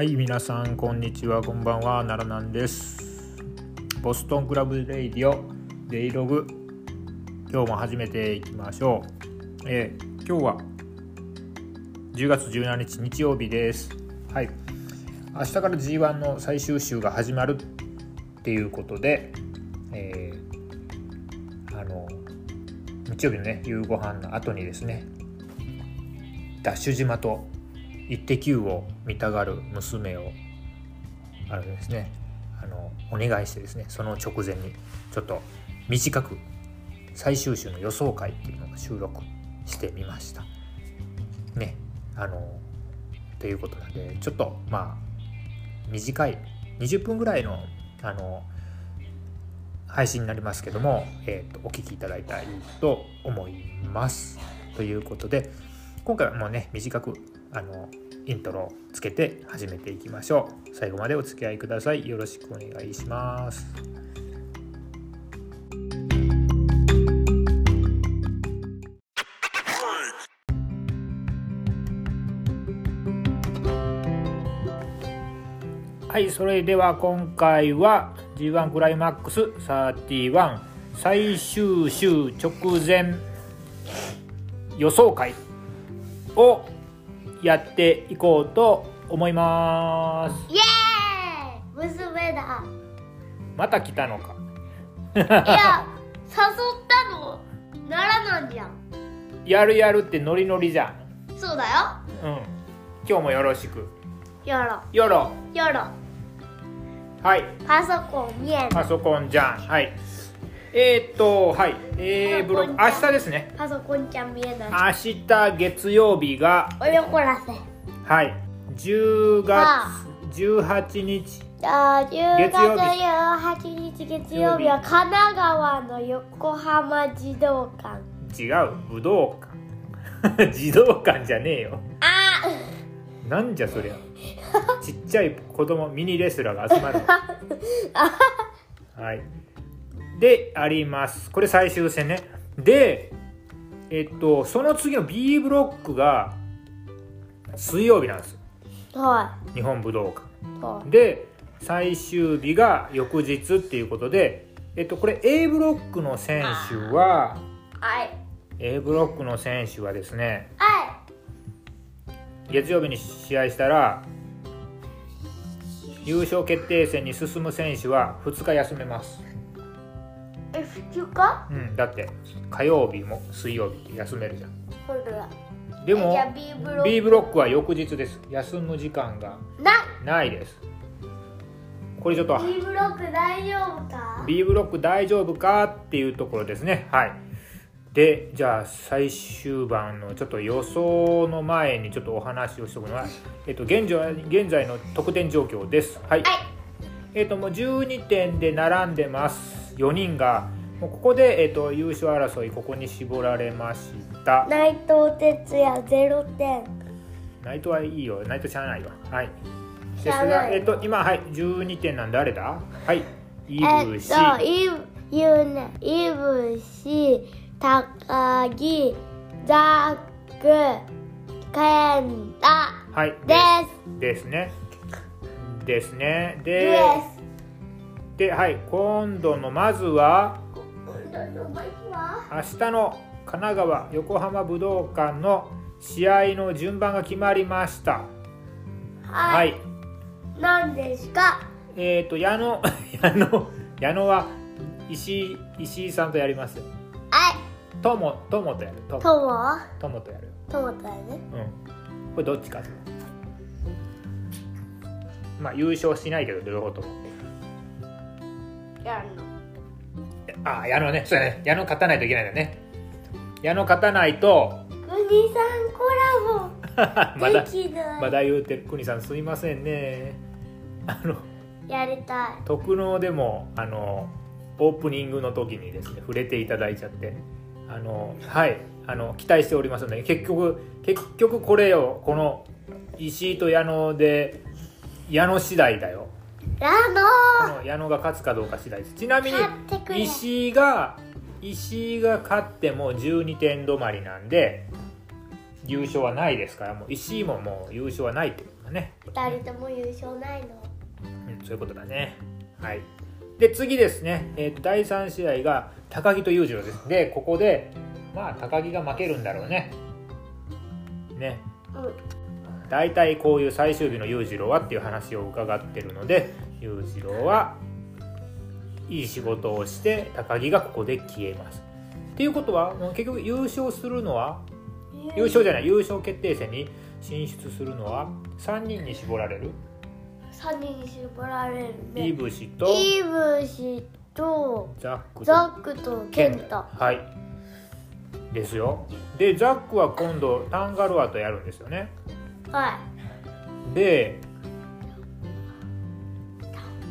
はい、皆さんこんにちは、こんばんは、奈良なんです。ボストンクラブレイディオデイログ、今日も始めていきましょう。えー今日は10月17日日曜日です。はい、明日から G1 の最終週が始まるっていうことで、えーあの日曜日のね夕ご飯の後にですね、ダッシュ島とイッテ Q を見たがる娘をあれですね。あのお願いしてですねその直前にちょっと短く最終週の予想会っていうのを収録してみました。ねあのということなんでちょっとまあ短い20分ぐらいのあの配信になりますけども、えーとお聞きいただいたらいいと思います。ということで今回はもうね短くあのイントロをつけて始めていきましょう。最後までお付き合いください。よろしくお願いします。はいそれでは今回は G1 クライマックス31最終週直前予想会をやっていこうと思います。イエーイ!娘だ。また来たのか。いや誘ったの奈良なんじゃん。やるやるってノリノリじゃそうだよ。んうん。今日もよろしく。やろよろやろはい。パソコン見えんパソコンじゃん。はいえー、っとはい。えー、ブログ。明日ですね。パソコンちゃん見えない。明日月曜日がおよこらせ。はい。10あ月18日。じゃあ10月月曜日18日月曜日は神奈川の横浜児童館。違う武道館。児童館じゃねえよ。あ。なんじゃそりゃ。ちっちゃい子供ミニレスラーが集まる。はいであります。これ最終戦ね。でえっとその次の B ブロックが水曜日なんです。は日本武道館。い。はで最終日が翌日っていうことでえっとこれ A ブロックの選手はいはい。A ブロックの選手はですねは月曜日に試合したら優勝決定戦に進む選手は2日休めます、いえ普通かうん、だって火曜日も水曜日って休めるじゃん。ほんとだでもじゃあ B ブロック。B ブロックは翌日です。休む時間がなないです。これちょっと B ブロック大丈夫か？B ブロック大丈夫かっていうところですね。はい。でじゃあ最終盤のちょっと予想の前にちょっとお話をしておくのは、えっと、現在現在の得点状況です。はい、はい。えっともう12点で並んでます。4人がもうここで、えっと、優勝争いここに絞られました。内藤哲也0点。ナイトはいいよ。ナイトしゃあないわ。はい。ですが、えっと、今はい。12点なんで誰だ。はい。イブシ、とイブユネイブシ高木ザックケンタはい。です。ですね。ですね。すでではい。今度のまずは明日の神奈川横浜武道館の試合の順番が決まりました。は、はい。い何ですか？えっ、と矢野 矢野矢野は石井石井さんとやりますはい。ともともとやる。ともともとやるトモだよねうん。これどっちかまあ優勝しないけど両方とも。やるのあ矢野ねそうやね。矢野勝たないといけないんだよね。矢野勝たないと。国さんコラボ。まだまだ言うてる国さんすいませんね。あのやりたい。特納でもあのオープニングの時にですね触れていただいちゃって。あのはい。あの期待しておりますので結局結局これよこの石井と矢野で矢野次第だよあのこの矢野が勝つかどうか次第です。ちなみに石井が石井が勝っても12点止まりなんで優勝はないですからもう石井ももう優勝はないってことだね、二人とも優勝ないの。うん、そういうことだね。はい。で次ですね、えーと第3試合が高木と裕次郎です。でここでまあ高木が負けるんだろうね。ね。うん。大体こういう最終日の裕次郎はっていう話を伺ってるので裕次郎はいい仕事をして高木がここで消えます。っていうことは結局優勝するのは優勝じゃない優勝決定戦に進出するのは3人に絞られる？三人に絞られるね。イブシとイブシとザックとザックとケンタ。はい。ですよ。でザックは今度タンガロアとやるんですよね。はで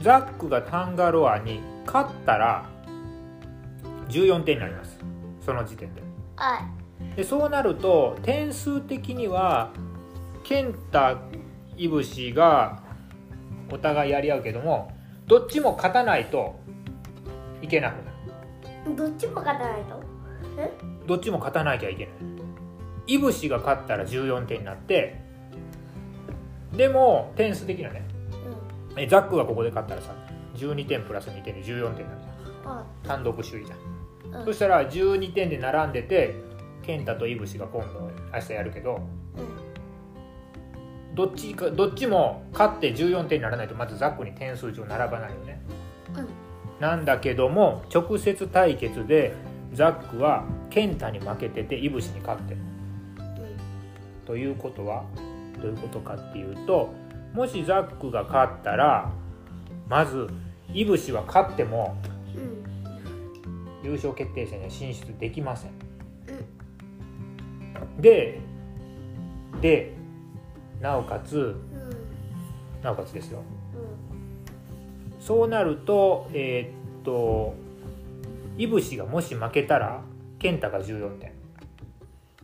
ザックがタンガロアに勝ったら14点になります。その時点で。でそうなると点数的にはケンタイブシがお互いやり合うけどもどっちも勝たないといけなくなる。いどっちも勝たないと？え？どっちも勝たなきゃいけない。イブシが勝ったら14点になってでも点数的にはねえザックがここで勝ったらさ12点プラス2点で14点になるじうんはゃん単独首位じゃん、うん。そしたら12点で並んでてケンタとイブシが今度明日やるけどいうん。どっちかどっちも勝って14点にならないとまずザックに点数上並ばないよね。うん。なんだけども直接対決でザックはケンタに負けててイブシに勝ってる。ということはどういうことかっていうともしザックが勝ったらまずイブシは勝ってもうん優勝決定戦には進出できません。ででなおかつうん。なおかつですよ。うん。そうなるとえーっとイブシがもし負けたらケンタが14点。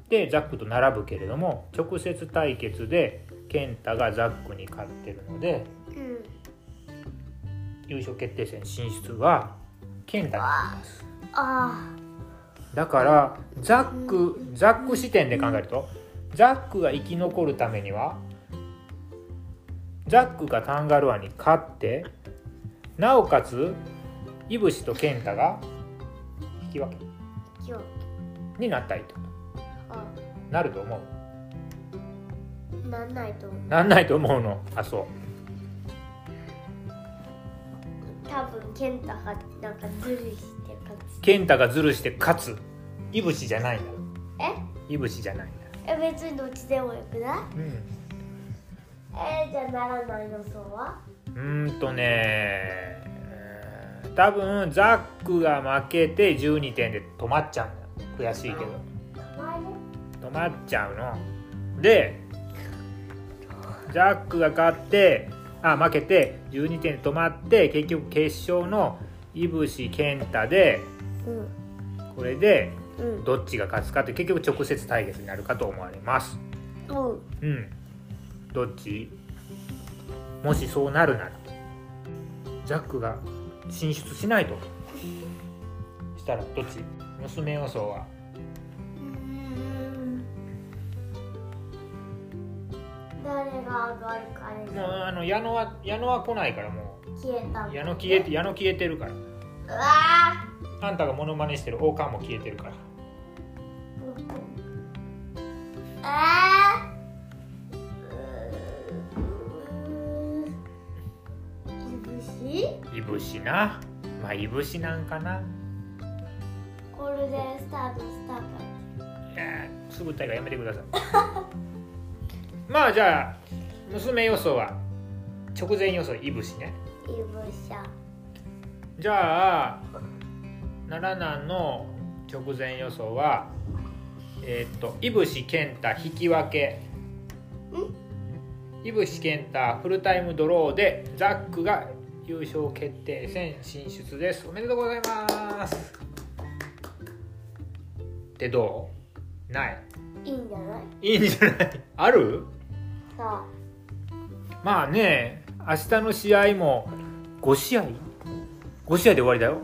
でザックと並ぶけれども直接対決でケンタがザックに勝ってるのでうん。優勝決定戦進出はケンタになります。あだからザックザック視点で考えるとザックが生き残るためにはザックがタンガロアに勝ってなおかつイブシとケンタが引き分けになったりとあなると思うなんないと思う。なんないと思うの？あそう。多分ケンタがなんかズルして勝つ。ケンタがズルして勝つ。イブシじゃないんだ。え？イブシじゃないんだ。え別にどっちでもよくない？うん。えじゃあならない予想は？うーんとね多分ザックが負けて12点で止まっちゃうん悔しいけど。止まっちゃうの。でザックが勝ってあ負けて12点で止まって結局決勝のイブシ健太でうんこれでうん。どっちが勝つかって結局直接対決になるかと思われます。うん。うん。どっち？もしそうなるならザックが進出しないとしたらどっち？娘予想はが上がるかねもうあの矢野は矢野は来ないからも消えたう矢野消えて矢野消えてるからうわあんたがモノマネしてる王冠も消えてるからーあーうーいぶしいぶしなまあいぶしなんかなゴールデンスタートスタートいやーすぐったいからやめてくださいまあじゃあ娘予想は？直前予想いぶしね。いぶしゃ。じゃあ奈良南の直前予想はえーっといぶし健太引き分け。いぶし健太フルタイムドローでザックが優勝決定戦進出です。おめでとうございます。ってどう？ない。いいんじゃない？いいんじゃない。ある？さまあね明日の試合も。5試合？5試合で終わりだよ。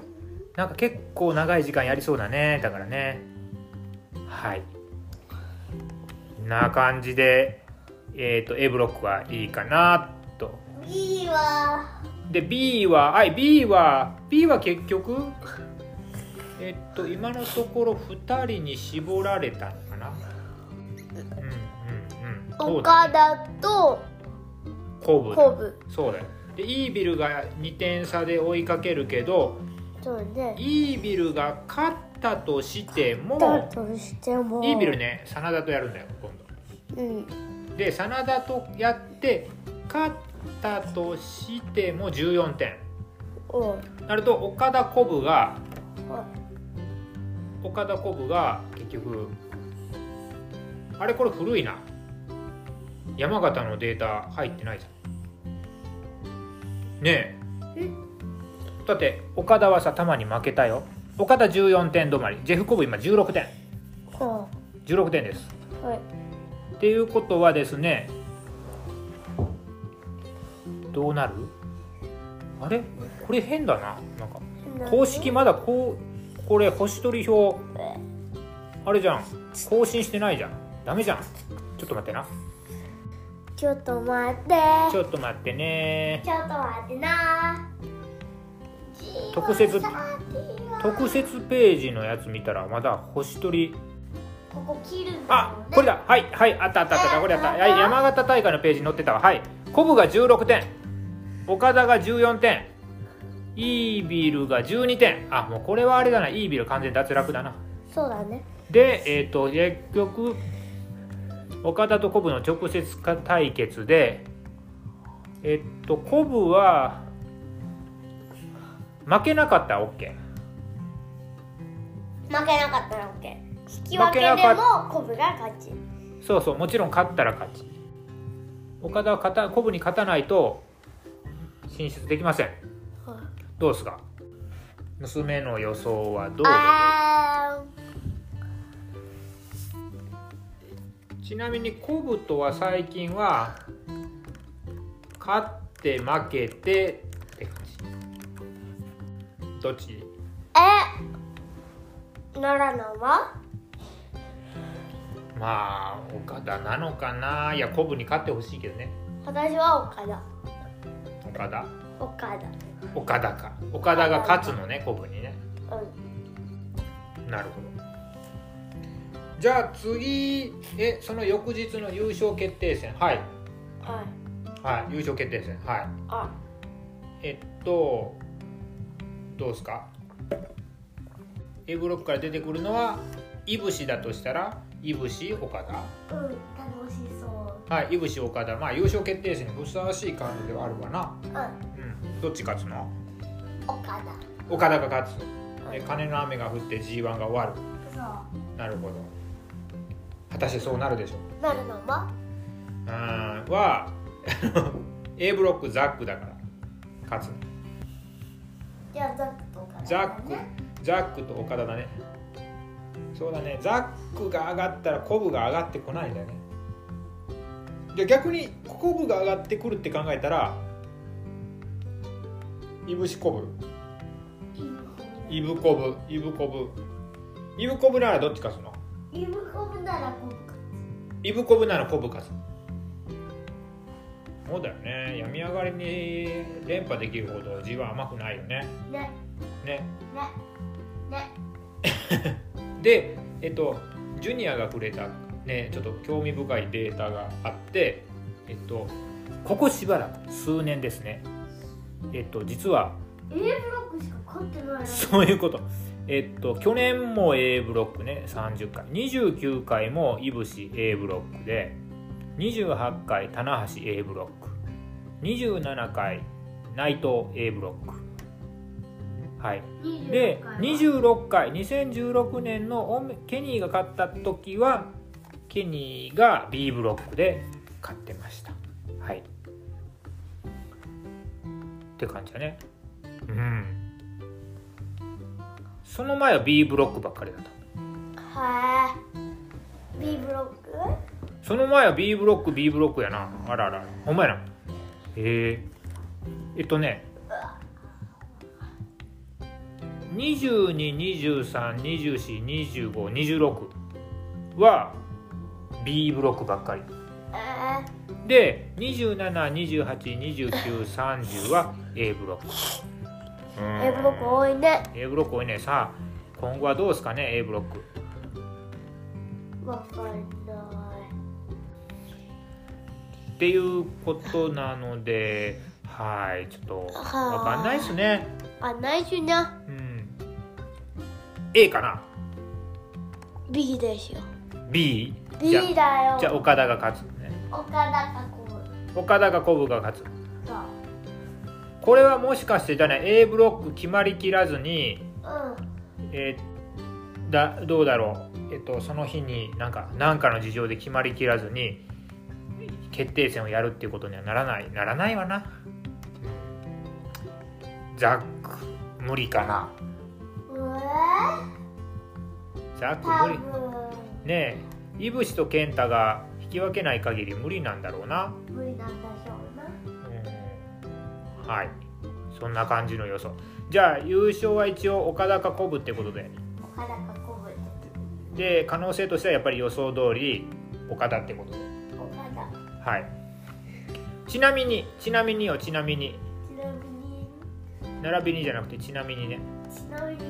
なんか結構長い時間やりそうだね。だからね。はい。な感じで、えー、と A ブロックはいいかなと。B は？で B ははい B は B は結局？えっと今のところ2人に絞られたのかな。うんうんうん。岡田とそうだよ。でイービルが2点差で追いかけるけどそうねイービルが勝ったとしてだもとしても。イービルね真田とやるんだよ今度。うん。で真田とやって勝ったとしても14点。おなると岡田コブがお岡田コブが結局あれこれ古いな。山形のデータ入ってないじゃんねえ。だって岡田はさ玉に負けたよ。岡田14点止まり。ジェフコブ今16点。お16点です。はい。っていうことはですねどうなる？あれ？これ変だな。なんか公式まだこうこれ星取り表あれじゃん。更新してないじゃん。ダメじゃん。ちょっと待ってなちょっと待って。ちょっと待ってね。ちょっと待ってな。特設特設ページのやつ見たらまだ星取り。ここ切るんだね。これだ。はいはいあったあったあった。これあった。は？い山形大会のページに載ってたわ。はい。コブが16点岡田が14点イービルが12点あもうこれはあれだな。イービル完全脱落だな。そうだね。でえっ、と結局岡田とコブの直接対決でえっとコブは負けなかったら OK 負けなかったら OK 引き分けでもコブが勝ち。そうそうもちろん勝ったら勝ち。岡田は勝たコブに勝たないと進出できません。どうですか？娘の予想はどうであちなみにコブとは最近は勝って負けてって感じ。どっち？ーえ奈良のは？まあ岡田なのかな？いやコブに勝ってほしいけどね。私は岡田。岡田？岡田。岡田か。岡田が勝つのねコブにね。うん。なるほどじゃあ次えその翌日の優勝決定戦。はい。はい。はい優勝決定戦。はい。あ。えっとどうですか？A ブロックから出てくるのはいぶしだとしたらいぶし岡田。うん楽しそう。はいいぶし岡田。まあ優勝決定戦にふさわしいカードではあるわな。うんうん。どっち勝つの？岡田。岡田が勝つ。で金の雨が降って G1 が終わる。そう。なるほど果たしてそうなるでしょ。うなるのは？うーんは A ブロックザックだから勝つの。じゃあザックと岡田ザックザックと岡田だね。そうだね。ザックが上がったらコブが上がってこないんだよね。で逆にコブが上がってくるって考えたらイブ。シコブ。イブコブイブコブ。イブコブならどっち勝つの？イブコブならコブかイブコブならコブ勝つそうだよね。病み上がりに連覇できるほど G は甘くないよね。ね。ね。ね。ね。でえっとジュニアがくれたねちょっと興味深いデータがあってえっとここしばらく数年ですね。えっと実は A ブロックしか勝ってないの？そういうことえっと去年も A ブロックね30回。29回もいぶし A ブロックで28回棚橋 A ブロック。27回内藤 A ブロック。はい。で26回2016年のケニーが勝った時はケニーが B ブロックで勝ってました。はい。って感じだね。うんその前は B ブロックばっかりだった。はい B ブロック？その前は B ブロック B ブロックやな。あらあら。ほんまやな。へええっとね。2223242526は B ブロックばっかり。えで27282930は A ブロック A ブロック多いね。A ブロック多いね。さあ今後はどうですかね？A ブロック。わかんない。っていうことなのではいちょっとはあわかんないですね。あないしな。うん。A かな？B でしょ B? B だよ。あじゃあ岡田が勝つね。岡田がこう岡田がコブが勝つこれはもしかしてじゃない？A ブロック決まりきらずにうん。えーだどうだろう、えっと、その日になんか何かの事情で決まりきらずに決定戦をやるっていうことにはならない。ならないわな。ザック無理かな。ザック多無理。分。ねえいぶしと健太が引き分けない限り無理なんだろうな。無理なんでし。ょうなうんはい。そんな感じの予想じゃあ優勝は一応岡田かコブってことで。岡田がこぶってで可能性としてはやっぱり予想通り岡田ってことで。岡田。はい。ちなみにちなみによちなみに。ちなみに。並びにじゃなくてちなみにね。ちなみに。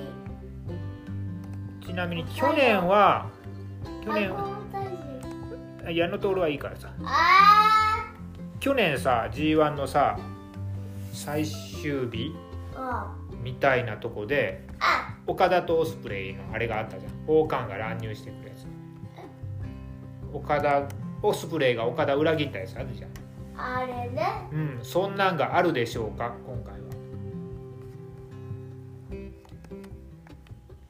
ちなみに去年は去年矢野徹はいいからさ。あ去年さ g 1のさ最終日ーみたいなとこであ岡田とオスプレイのあれがあったじゃん。王冠が乱入してくるやつ。岡田オスプレイが岡田裏切ったやつあるじゃん。あれね。うん。そんなんがあるでしょうか？今回は。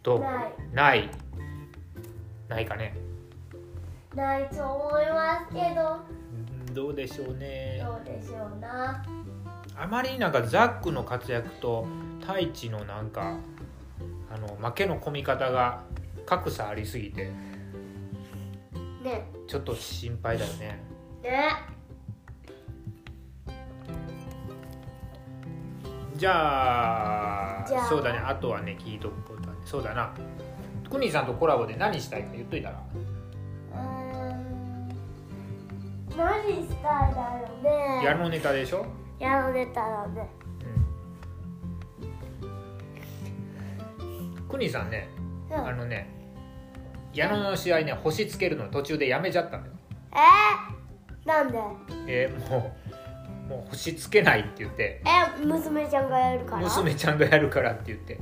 とない。ない。ないかね。ないと思いますけど。うんどうでしょうね。どうでしょうなあまりになんかザックの活躍と太一のなんかあの負けの込み方が格差ありすぎてね。ちょっと心配だよね。ね。じゃあじゃあ。そうだね。あとはね聞いとくことはね。そうだな。クニーさんとコラボで何したいか言っといたら？うーん。何したいだよね。矢野ネタでしょ、やられたらねうん、クニーさんねうん。あのね矢野の試合ね星つけるの途中でやめちゃったんだよ。えー、なんで？えーもうもう星つけないって言って。え娘ちゃんがやるから？娘ちゃんがやるからって言って。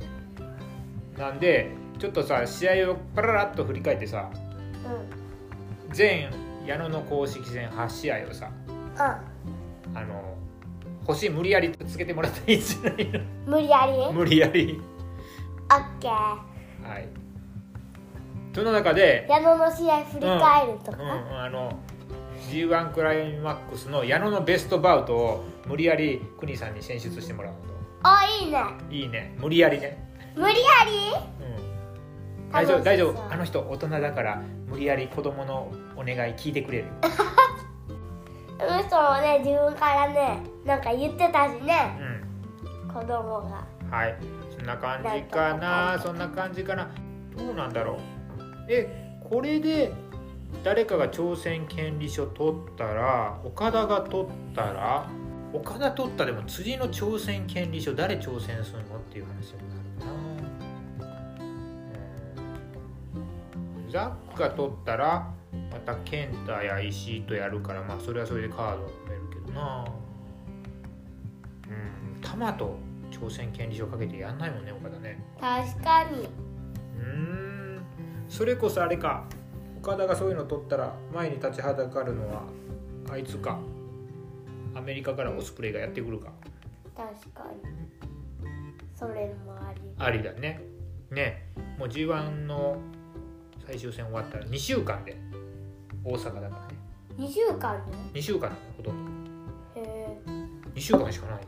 なんでちょっとさ試合をパララッと振り返ってさうん。全矢野の公式戦8試合をさああの星無理やりつけてもらっていいんじゃないの？無理やり？無理やり。オッケー。はい。その中で、矢野の試合振り返るとうん、か、あの G1 クライマックスの矢野のベストバウトを無理やり国さんに選出してもらうあいいね。といいね。無理やりね。無理やうん。大丈夫大丈夫。あの人大人だから無理やり子供のお願い聞いてくれる りあの人もね自分からねなんか言ってたしうねん。子供が。はい。そんな感じかな。そんな感じかな。どうなんだろう。えこれで誰かが挑戦権利書取ったら岡田が取ったら岡田取ったでも次の挑戦権利書誰挑戦するのっていう話になるな。うん。ザックが取ったらまた健太や石井とやるからまあそれはそれでカードを埋めるけどな。うん玉と挑戦権利書かけてやんないもんね岡田ね。確かに。うーん。それこそあれか。岡田がそういうの取ったら前に立ちはだかるのはあいつか。アメリカからオスプレイがやってくるか。確かに。それもあり。ありだね。ね。もう G1 の最終戦終わったら2週間で大阪だからね。2週間2週間なんだよほとんへ2週間しかない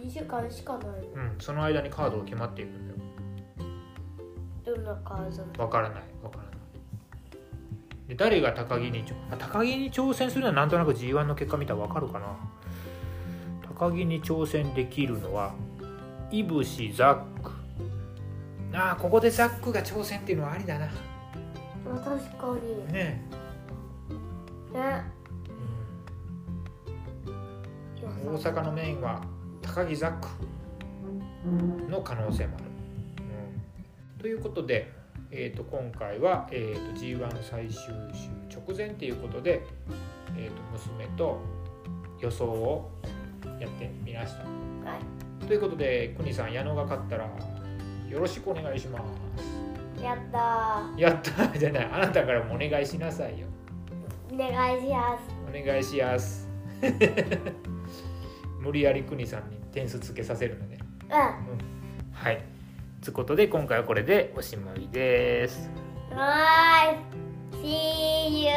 え2週間しかない。のうんその間にカードが決まっていくんだよ。どんなカード？わからない。わからない。で誰が高木にちょあ高木に挑戦するのはなんとなく G1 の結果見たらわかるかな。高木に挑戦できるのはいぶしザック。ああここでザックが挑戦っていうのはありだな。あ確かに。ねえうん、大阪のメインは高木ザックの可能性もある。うん、ということで、えー、と今回は、えー、と G1 最終週直前ということで、えー、と娘と予想をやってみました。はいということで国さん矢野が勝ったらよろしくお願いします。やったやったー じゃないあなたからもお願いしなさいよ。お願いします。お願いします。無理やり国さんに点数つけさせるのね、うん、うん、はい。うことで今回はこれでおしまいです。はい。See you